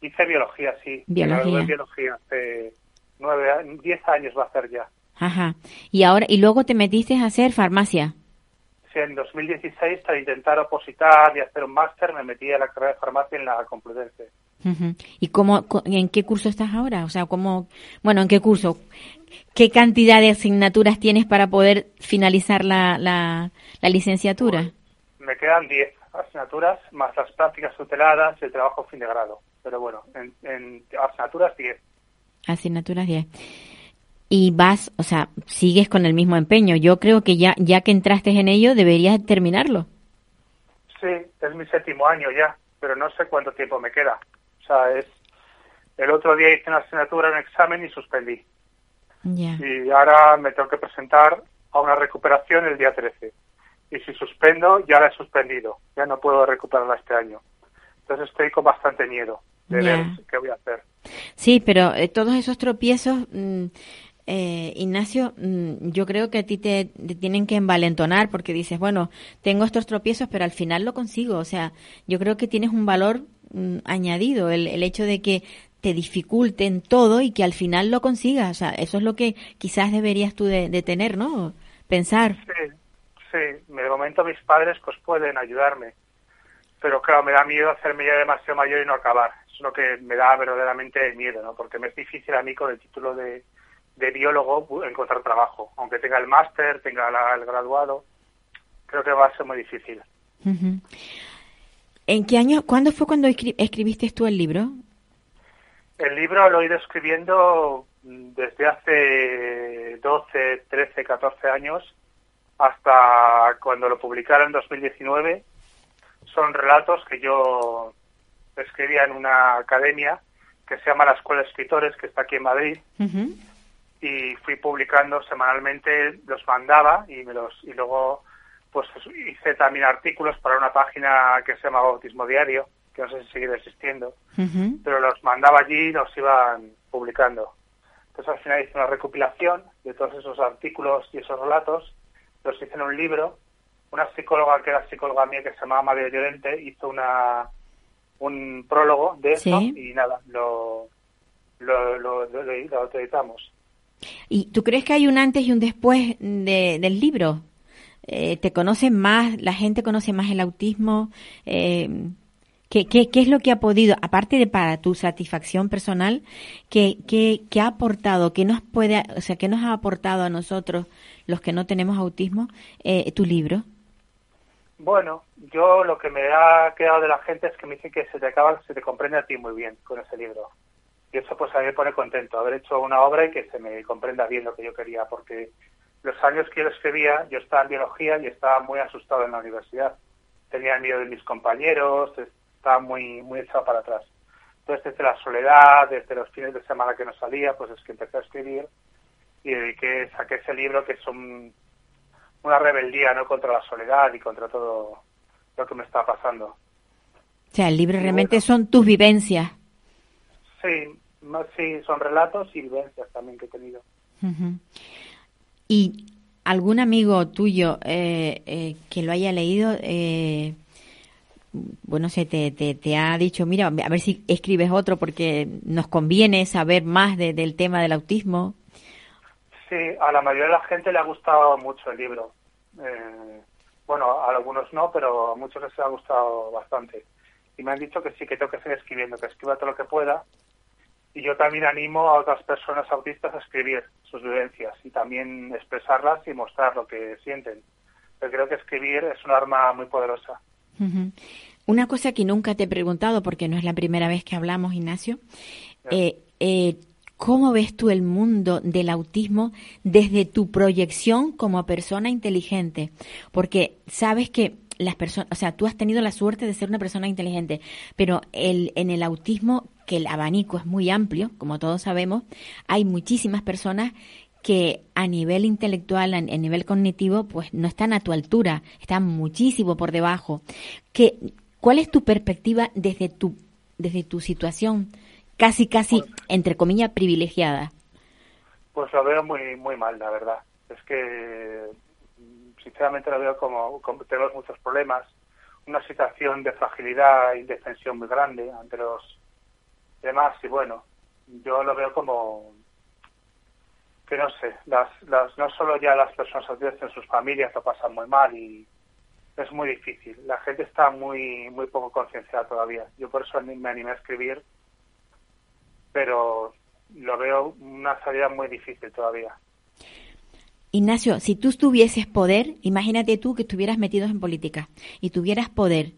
Hice biología, sí. Biología. Biología hace nueve, diez años va a ser ya. Ajá. Y ahora y luego te metiste a hacer farmacia. Sí, en 2016, para intentar opositar y hacer un máster, me metí a la carrera de farmacia en la Complutense. ¿Y cómo, en qué curso estás ahora? O sea, cómo, bueno, ¿en qué curso? ¿Qué cantidad de asignaturas tienes para poder finalizar la, la, la licenciatura? Me quedan 10 asignaturas, más las prácticas tuteladas y el trabajo fin de grado. Pero bueno, en, en asignaturas 10. Asignaturas 10. Y vas, o sea, sigues con el mismo empeño. Yo creo que ya, ya que entraste en ello, deberías terminarlo. Sí, es mi séptimo año ya, pero no sé cuánto tiempo me queda. O sea, es... El otro día hice una asignatura, un examen y suspendí. Ya. y ahora me tengo que presentar a una recuperación el día 13. Y si suspendo, ya la he suspendido. Ya no puedo recuperarla este año. Entonces estoy con bastante miedo de ver qué voy a hacer. Sí, pero eh, todos esos tropiezos, mm, eh, Ignacio, mm, yo creo que a ti te, tienen que envalentonar porque dices, bueno, tengo estos tropiezos, pero al final lo consigo. O sea, yo creo que tienes un valor mm, añadido, el, el hecho de que te dificulten todo y que al final lo consigas. O sea, eso es lo que quizás deberías tú de, de tener, ¿no? Pensar. Sí, sí. De momento mis padres pues pueden ayudarme. Pero claro, me da miedo hacerme ya demasiado mayor y no acabar. Es lo que me da verdaderamente miedo, ¿no? Porque me es difícil a mí con el título de, de biólogo encontrar trabajo. Aunque tenga el máster, tenga la- el graduado, creo que va a ser muy difícil. ¿En qué año, cuándo fue cuando escri- escribiste tú el libro? El libro lo he ido escribiendo mm, desde hace 12, 13, 14 años hasta cuando lo publicara en 2019. Son relatos que yo escribía en una academia que se llama la Escuela de Escritores, que está aquí en Madrid. Y fui publicando semanalmente, los mandaba y me los y luego pues hice también artículos para una página que se llama Bautismo Diario, que no sé si sigue existiendo pero los mandaba allí y los iban publicando. Entonces al final hice una recopilación de todos esos artículos y esos relatos, los hice en un libro. Una psicóloga que era psicóloga mía que se llamaba María Llorente hizo una un prólogo de eso Sí. y nada, lo lo, lo, lo, lo- lo editamos. ¿Y tú crees que hay un antes y un después de- del libro? Eh, ¿Te conocen más? ¿La gente conoce más el autismo? Eh, ¿qué, qué, es lo que ha podido, aparte de para tu satisfacción personal, qué, qué ha aportado, qué nos puede, o sea, qué nos ha aportado a nosotros, los que no tenemos autismo, eh, tu libro? Bueno, yo lo que me ha quedado de la gente es que me dicen que se te acaba, se te comprende a ti muy bien con ese libro. Y eso pues a mí me pone contento, haber hecho una obra y que se me comprenda bien lo que yo quería, porque los años que yo escribía, yo estaba en biología y estaba muy asustado en la universidad. Tenía miedo de mis compañeros, estaba muy, muy echado para atrás. Entonces desde la soledad, desde los fines de semana que no salía, pues es que empecé a escribir y dediqué, saqué ese libro que es un, una rebeldía no contra la soledad y contra todo lo que me está pasando. O sea, el libro realmente bueno. son tus vivencias. Sí, más sí, son relatos y vivencias también que he tenido. ¿Y algún amigo tuyo eh, eh, que lo haya leído, eh, bueno, se te, te, te ha dicho, mira, a ver si escribes otro porque nos conviene saber más de- del tema del autismo? Sí, a la mayoría de la gente le ha gustado mucho el libro. Eh, bueno, a algunos no, pero a muchos les ha gustado bastante. Y me han dicho que sí, que tengo que seguir escribiendo, que escriba todo lo que pueda. Y yo también animo a otras personas autistas a escribir sus vivencias y también expresarlas y mostrar lo que sienten. Pero creo que escribir es un arma muy poderosa. Ujú. Una cosa que nunca te he preguntado, porque no es la primera vez que hablamos, Ignacio, eh, eh, ¿cómo ves tú el mundo del autismo desde tu proyección como persona inteligente? Porque sabes que las personas, o sea, tú has tenido la suerte de ser una persona inteligente, pero el, en el autismo, que el abanico es muy amplio, como todos sabemos, hay muchísimas personas que a nivel intelectual, a, nivel cognitivo, pues no están a tu altura, están muchísimo por debajo. ¿Qué, ¿Cuál es tu perspectiva desde tu, desde tu situación casi, casi, entre comillas, privilegiada? Pues lo veo muy muy mal, la verdad. Es que sinceramente lo veo como, como tenemos muchos problemas, una situación de fragilidad e indefensión muy grande ante los demás y bueno, yo lo veo como que no sé, las, las no solo ya las personas autistas en sus familias lo pasan muy mal y es muy difícil. La gente está muy muy poco concienciada todavía. Yo por eso me animé a escribir, pero lo veo una salida muy difícil todavía. Ignacio, si tú tuvieses poder, imagínate tú que estuvieras metido en política y tuvieras poder,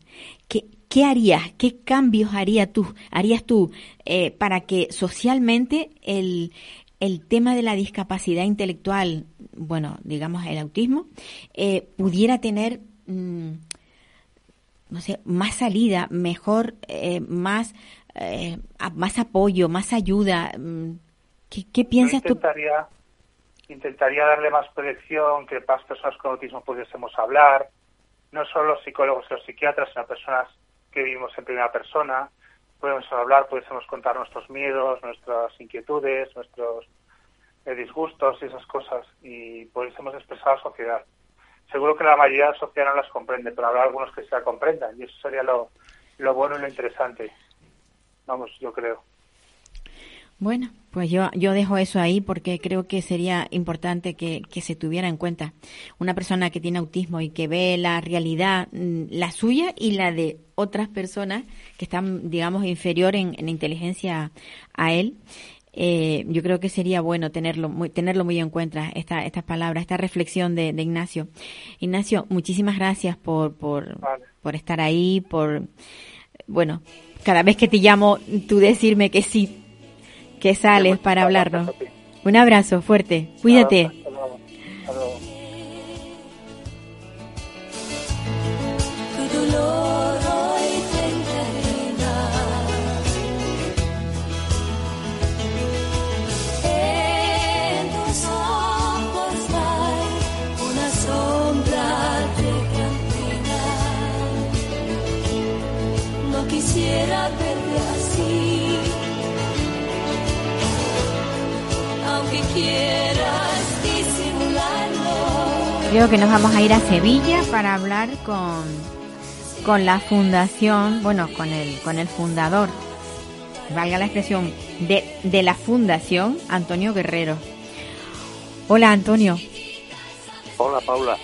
¿qué, qué harías? ¿Qué cambios haría tú, harías tú eh, para que socialmente el, el tema de la discapacidad intelectual, bueno, digamos el autismo, eh, pudiera tener, mm, no sé, más salida, mejor, eh, más, eh, más apoyo, más ayuda? mm, ¿Qué, qué piensas tú? Intentaría, darle más proyección, que más personas con autismo pudiésemos hablar, no solo los psicólogos y los psiquiatras, sino personas que vivimos en primera persona, podemos hablar, pudiésemos contar nuestros miedos, nuestras inquietudes, nuestros eh, disgustos y esas cosas, y pudiésemos expresar a la sociedad. Seguro que la mayoría de la sociedad no las comprende, pero habrá algunos que sí la comprendan, y eso sería lo, lo bueno y lo interesante. Vamos, yo creo. Bueno, pues yo, yo dejo eso ahí porque creo que sería importante que, que, se tuviera en cuenta. Una persona que tiene autismo y que ve la realidad, mm, la suya y la de otras personas que están, digamos, inferior en, en inteligencia a él, eh, yo creo que sería bueno tenerlo muy, tenerlo muy en cuenta, esta, estas palabras, esta reflexión de, de Ignacio. Ignacio, muchísimas gracias por, por, por estar ahí, por, bueno, cada vez que te llamo, tú decirme que sí, que sales para hablarnos. Un abrazo fuerte, cuídate. quisiera verte Creo que nos vamos a ir a Sevilla para hablar con, con la fundación, bueno, con el, con el fundador, valga la expresión, de, de la fundación, Antonio Guerrero. Hola, Antonio. Hola, Paula.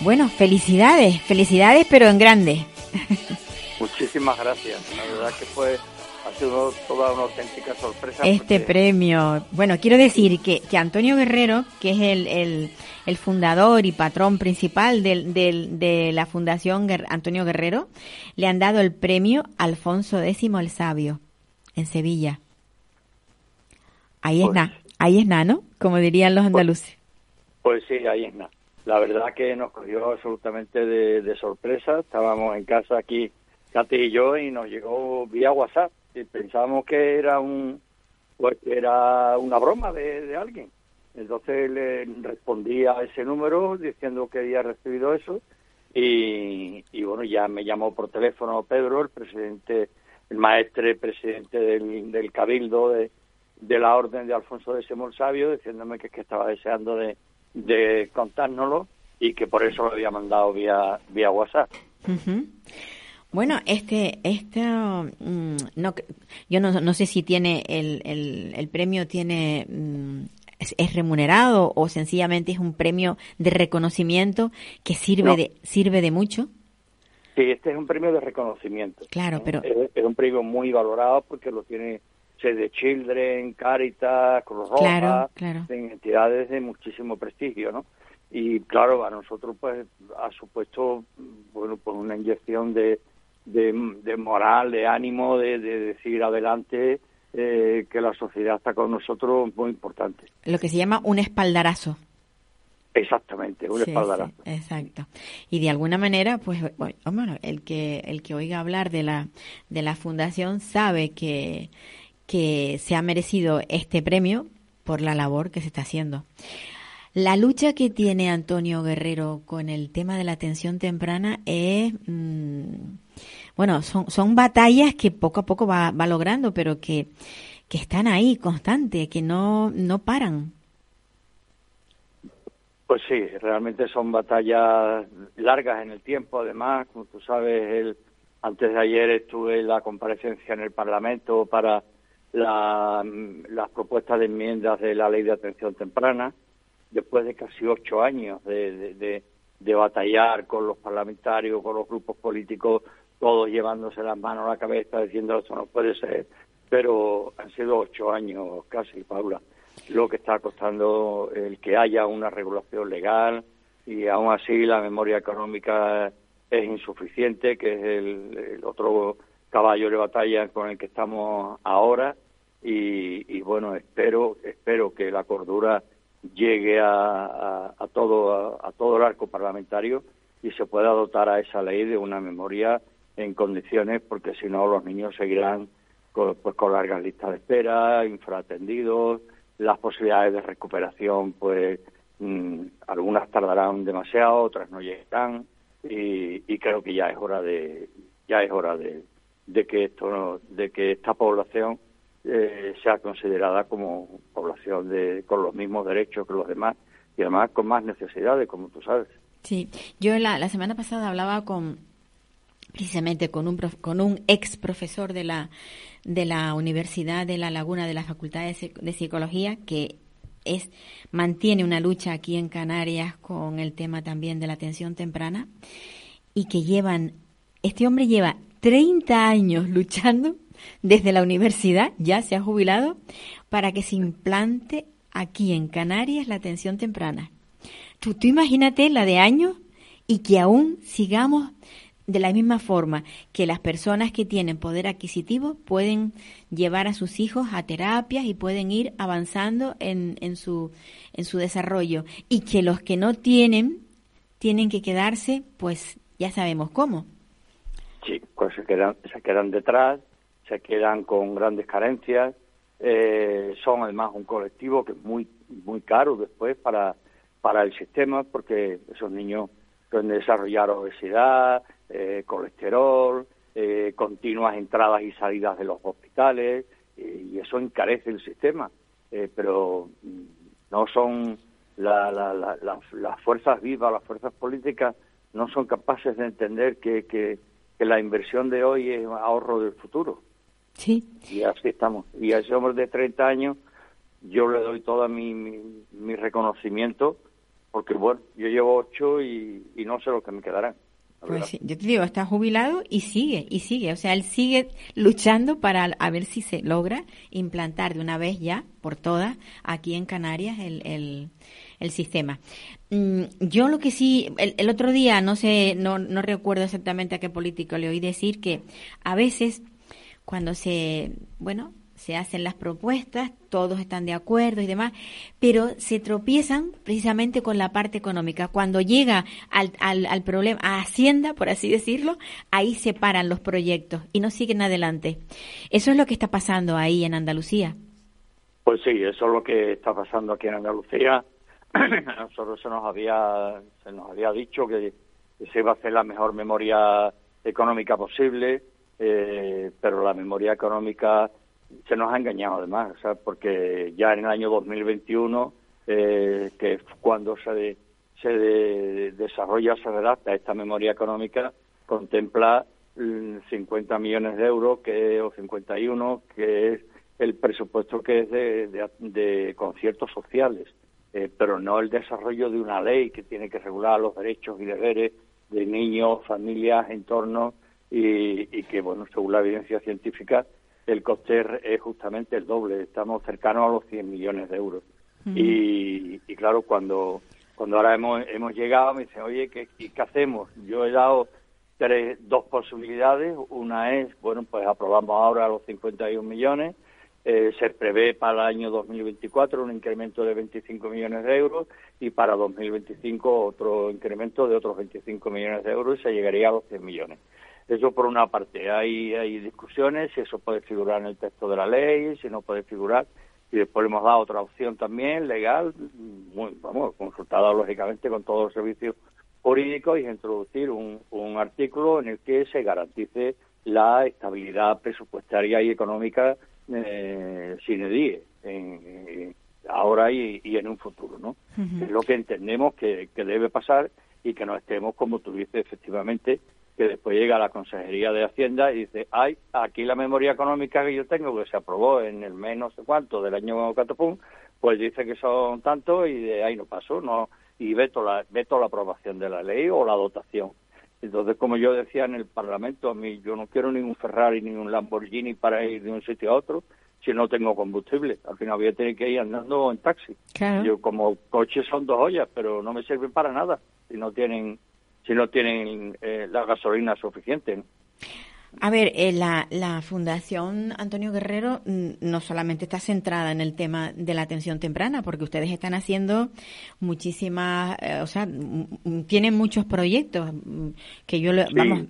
Bueno, felicidades, felicidades, pero en grande. Muchísimas gracias. La verdad que fue ha sido toda una auténtica sorpresa. Este premio. Bueno, quiero decir que, que Antonio Guerrero, que es el, el, el fundador y patrón principal del, del, de la Fundación Antonio Guerrero, le han dado el premio Alfonso X el Sabio en Sevilla. Ahí es pues nada, ahí es nada, ¿no? Como dirían los pues andaluces. Pues, pues sí, ahí es nada. La verdad que nos cogió absolutamente de, de sorpresa. Estábamos en casa aquí Katy y yo y nos llegó vía WhatsApp y pensábamos que era un pues era una broma de, de alguien. Entonces le respondí a ese número diciendo que había recibido eso y, y bueno ya me llamó por teléfono Pedro el presidente el maestre presidente del, del cabildo de, de la orden de Alfonso de Semol Sabio diciéndome que, que estaba deseando de, de contárnoslo y que por eso lo había mandado vía vía WhatsApp. Uh bueno, este, este, mm, no, yo no, no, sé si tiene el, el, el premio tiene mm, es, remunerado o sencillamente es un premio de reconocimiento que sirve No. de sirve de mucho. Sí, este es un premio de reconocimiento. Claro, pero Es, es un premio muy valorado porque lo tiene the Children, Caritas, Cruz Roja, Claro, claro. en entidades de muchísimo prestigio, ¿no? Y claro, a nosotros pues ha supuesto, bueno, pues una inyección de, de, de moral, de ánimo, de, de decir adelante eh, que la sociedad está con nosotros muy importante. lo que se llama un espaldarazo. Exactamente, un Sí, espaldarazo. sí, exacto. Y de alguna manera, pues, bueno, bueno, el que el que oiga hablar de la de la fundación sabe que que se ha merecido este premio por la labor que se está haciendo. La lucha que tiene Antonio Guerrero con el tema de la atención temprana es, mm, bueno, son, son batallas que poco a poco va, va logrando, pero que, que están ahí constantes, que no, no paran. Pues sí, realmente son batallas largas en el tiempo. Además, como tú sabes, el, antes de ayer estuve en la comparecencia en el Parlamento para la, las propuestas de enmiendas de la ley de atención temprana, después de casi ocho años de, de, de batallar con los parlamentarios, con los grupos políticos, todos llevándose las manos a la cabeza diciendo esto no puede ser, pero han sido ocho años casi, Paula lo que está costando el que haya una regulación legal y aún así la memoria económica es insuficiente, que es el, otro caballo de batalla con el que estamos ahora. Y, y bueno, espero espero que la cordura llegue a, a, a todo a, a todo el arco parlamentario y se pueda dotar a esa ley de una memoria en condiciones porque si no los niños seguirán con, pues con largas listas de espera, infraatendidos, las posibilidades de recuperación, pues mmm, algunas tardarán demasiado, otras no llegarán y, y, creo que ya es hora de ya es hora de, de que esto de que esta población eh, sea considerada como población de con los mismos derechos que los demás y además con más necesidades, como tú sabes. Sí, yo la, la semana pasada hablaba con precisamente con un, con un ex profesor de la, de la Universidad de La Laguna de la Facultad de, Psicología, que es, mantiene una lucha aquí en Canarias con el tema también de la atención temprana y que llevan, este hombre lleva 30 años luchando desde la universidad, ya se ha jubilado, para que se implante aquí en Canarias la atención temprana. Tú, tú imagínate la de años y que aún sigamos de la misma forma que las personas que tienen poder adquisitivo pueden llevar a sus hijos a terapias y pueden ir avanzando en, en, su, en su desarrollo y que los que no tienen tienen que quedarse, pues ya sabemos cómo. Sí, pues se quedan, se quedan detrás, se quedan con grandes carencias, eh, son además un colectivo que es muy, muy caro después para, para el sistema porque esos niños pueden desarrollar obesidad, eh, colesterol, eh, continuas entradas y salidas de los hospitales, y eso encarece el sistema. Eh, pero mm, no son las fuerzas vivas, las fuerzas políticas, no son capaces de entender que, que, la inversión de hoy es ahorro del futuro. Sí. Y así estamos. Y a ese hombre de 30 años yo le doy todo mi, mi, reconocimiento porque, bueno, yo llevo ocho y, y no sé lo que me quedarán. Pues sí, yo te digo, está jubilado y sigue, y sigue. O sea, él sigue luchando para a ver si se logra implantar de una vez ya, por todas, aquí en Canarias el, el, el sistema. Mm, yo lo que sí, el, el, otro día, no sé, no, no recuerdo exactamente a qué político le oí decir que a veces cuando se, bueno, se hacen las propuestas, todos están de acuerdo y demás, pero se tropiezan precisamente con la parte económica. Cuando llega al, al, problema, a Hacienda, por así decirlo, ahí se paran los proyectos y no siguen adelante. Eso es lo que está pasando ahí en Andalucía. Pues sí, eso es lo que está pasando aquí en Andalucía. A nosotros se nos había, se nos había dicho que, se iba a hacer la mejor memoria económica posible, eh, pero la memoria económica se nos ha engañado además, porque ya en el año 2021, eh, que cuando se, se desarrolla, se redacta esta memoria económica, contempla 50 mm, millones de euros que, o 51, que es el presupuesto que es de, de, conciertos sociales, eh, pero no el desarrollo de una ley que tiene que regular los derechos y deberes de niños, familias, entornos y, y que, bueno, según la evidencia científica, el coste es justamente el doble, estamos cercanos a los 100 millones de euros. y, claro, cuando, cuando ahora hemos, hemos llegado, me dicen, oye, ¿qué, ¿qué hacemos? Yo he dado tres, dos posibilidades. Una es, bueno, pues aprobamos ahora los 51 millones. Eh, se prevé para el año 2024 un incremento de 25 millones de euros y para 2025 otro incremento de otros 25 millones de euros y se llegaría a los 100 millones. Eso por una parte, hay, hay discusiones si eso puede figurar en el texto de la ley, si no puede figurar, y después le hemos dado otra opción también legal, muy, vamos, consultada lógicamente con todos los servicios jurídicos y introducir un, un artículo en el que se garantice la estabilidad presupuestaria y económica eh, sin die, en, ahora y, y, en un futuro, ¿no? Es lo que entendemos que, que debe pasar y que no estemos, como tú dices, efectivamente, que después llega a la Consejería de Hacienda y dice, ay, aquí la memoria económica que yo tengo, que se aprobó en el mes no sé cuánto del año Catapum, pues dice que son tantos y de ahí no pasó, no y veto la, veto la aprobación de la ley o la dotación. Entonces, como yo decía en el Parlamento, a mí yo no quiero ningún Ferrari ni un Lamborghini para ir de un sitio a otro si no tengo combustible. Al final voy a tener que ir andando en taxi. Yo como coches son dos ollas, pero no me sirven para nada si no tienen si no tienen eh, la gasolina suficiente. A ver, eh, la, la, Fundación Antonio Guerrero mm, no solamente está centrada en el tema de la atención temprana, porque ustedes están haciendo muchísimas, eh, o sea, tienen muchos proyectos mm, que yo, vamos,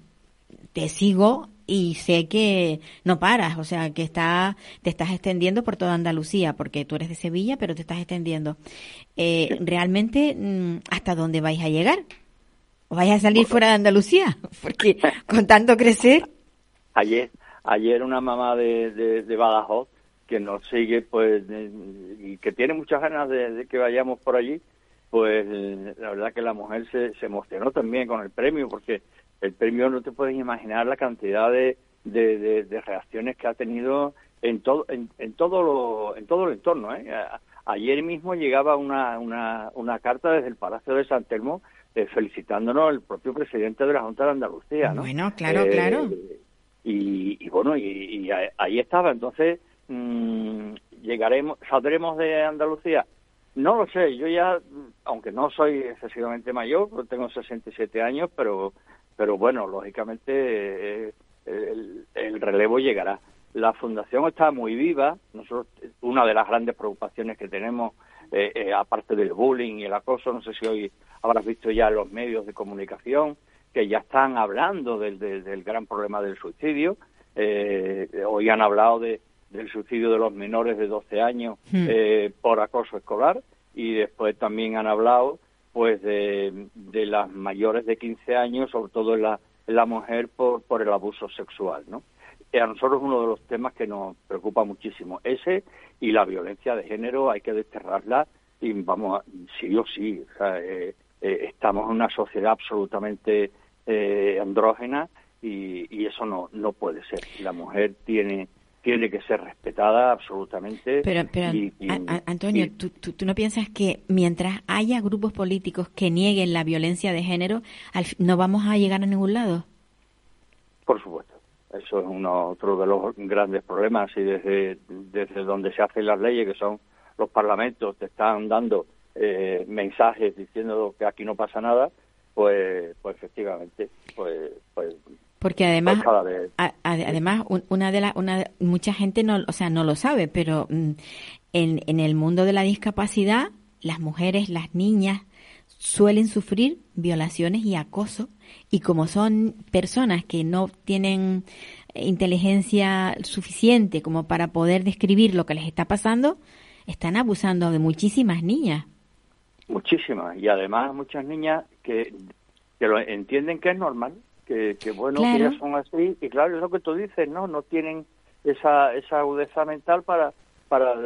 te sigo y sé que no paras, o sea, que está, te estás extendiendo por toda Andalucía, porque tú eres de Sevilla, pero te estás extendiendo. ¿Realmente mm, hasta dónde vais a llegar? Vaya a salir fuera de Andalucía, porque con tanto crecer. Ayer, ayer una mamá de, de, Badajoz que nos sigue, pues, y que tiene muchas ganas de, que vayamos por allí, pues la verdad que la mujer se, se emocionó también con el premio, porque el premio no te puedes imaginar la cantidad de, de, reacciones que ha tenido en todo en, todo lo, en todo el entorno. ¿eh? Ayer mismo llegaba una, una, una carta desde el Palacio de San Telmo eh, felicitándonos el propio presidente de la Junta de Andalucía. ¿no? Bueno, claro, eh, claro. Y, bueno, y, ahí estaba. Entonces, mmm, llegaremos, saldremos de Andalucía. No lo sé, yo ya, aunque no soy excesivamente mayor, tengo 67 años, pero, pero bueno, lógicamente eh, el, el, relevo llegará. La fundación está muy viva. Nosotros, una de las grandes preocupaciones que tenemos, eh, eh, aparte del bullying y el acoso, no sé si hoy habrás visto ya los medios de comunicación que ya están hablando del, del, gran problema del suicidio. Eh, hoy han hablado de, del suicidio de los menores de 12 años hmm. por acoso escolar y después también han hablado pues de, de las mayores de 15 años, sobre todo en la, en la mujer por, por el abuso sexual, ¿no? A nosotros uno de los temas que nos preocupa muchísimo. Ese y la violencia de género hay que desterrarla y vamos, a, sí o sí, eh, eh, estamos en una sociedad absolutamente eh, andrógena y, eso no, no puede ser. La mujer tiene tiene que ser respetada absolutamente. Pero, pero Antonio, ¿tú, tú, no piensas que mientras haya grupos políticos que nieguen la violencia de género, no vamos a llegar a ningún lado? Por supuesto. Eso es uno otro de los grandes problemas y desde, desde donde se hacen las leyes, que son los parlamentos, te están dando eh, mensajes diciendo que aquí no pasa nada, pues, pues efectivamente, pues, pues porque además, pues además una de las, una, mucha gente no, o sea, no lo sabe, pero mm, en, en el mundo de la discapacidad, las mujeres, las niñas suelen sufrir violaciones y acoso y como son personas que no tienen inteligencia suficiente como para poder describir lo que les está pasando, están abusando de muchísimas niñas. Muchísimas, y además muchas niñas que, que lo entienden que es normal, que, que bueno, que ellas son así, y claro, es lo que tú dices, ¿no? No tienen esa, esa agudeza mental para, para,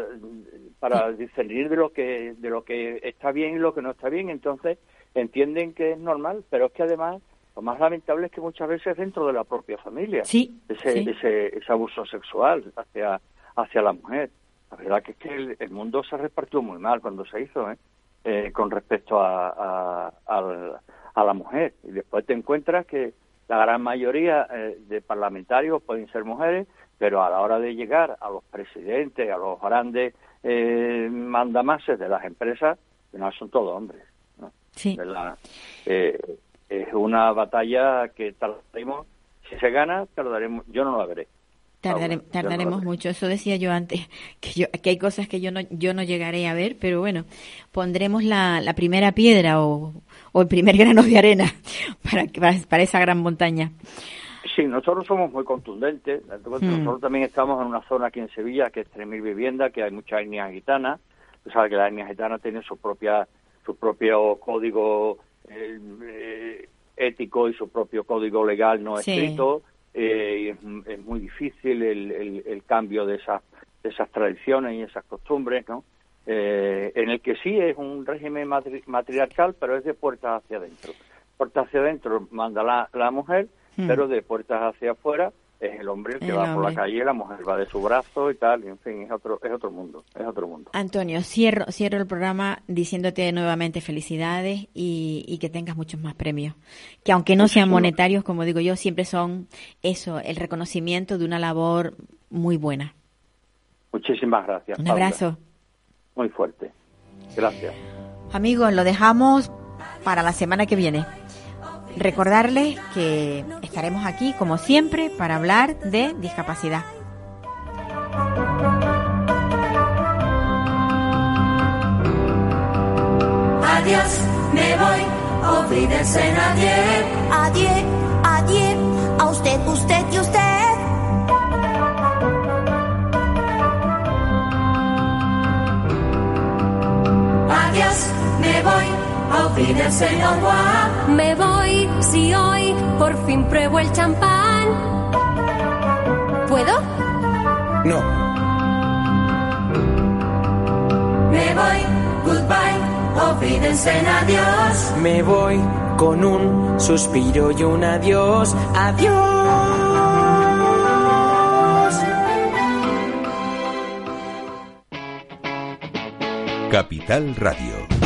para discernir de lo que de lo que está bien y lo que no está bien. Entonces entienden que es normal pero es que además lo más lamentable es que muchas veces dentro de la propia familia sí, ese, ese, ese abuso sexual hacia hacia la mujer. La verdad que es que el, mundo se repartió muy mal cuando se hizo ¿eh? Eh, con respecto a, a, a, la mujer. Y después te encuentras que la gran mayoría eh, de parlamentarios pueden ser mujeres pero a la hora de llegar a los presidentes, a los grandes eh, mandamases de las empresas, no son todos hombres. Sí. Eh, es una batalla que tardaremos, si se gana, tardaremos, yo no la veré. tardaremos mucho, eso decía yo antes, que, yo, que hay cosas que yo no, yo no llegaré a ver, pero bueno, pondremos la, la primera piedra o, o, el primer grano de arena para, para esa gran montaña. Sí, nosotros somos muy contundentes. Hmm. Nosotros también estamos en una zona aquí en Sevilla que es 3.000 viviendas, que hay muchas etnias gitanas. Tú sabes que las etnias gitanas tienen su propia su propio código eh, eh, ético y su propio código legal no escrito. Eh, y es, muy difícil el, el, cambio de esas, de esas tradiciones y esas costumbres, ¿no? en el que sí es un régimen matriarcal, pero es de puertas hacia adentro. Puertas hacia adentro manda la, la mujer Pero de puertas hacia afuera es el hombre el que va por la calle, la mujer va de su brazo y tal, y en fin, es otro, es otro mundo, es otro mundo. Antonio, cierro, cierro el programa diciéndote nuevamente felicidades y, que tengas muchos más premios, que aunque no sean monetarios, como digo yo, siempre son eso, el reconocimiento de una labor muy buena. Muchísimas gracias. Un abrazo. Muy fuerte. Gracias. Amigos, lo dejamos para la semana que viene. Recordarles que estaremos aquí, como siempre, para hablar de discapacidad. Adiós, me voy, olvídense nadie. Adiós, adiós, a usted, usted y usted. Adiós, me voy Olvídese señor Me voy si hoy por fin pruebo el champán. ¿Puedo? No. Me voy, goodbye, olvídense en adiós. Me voy, con un suspiro y un adiós, adiós. Capital Radio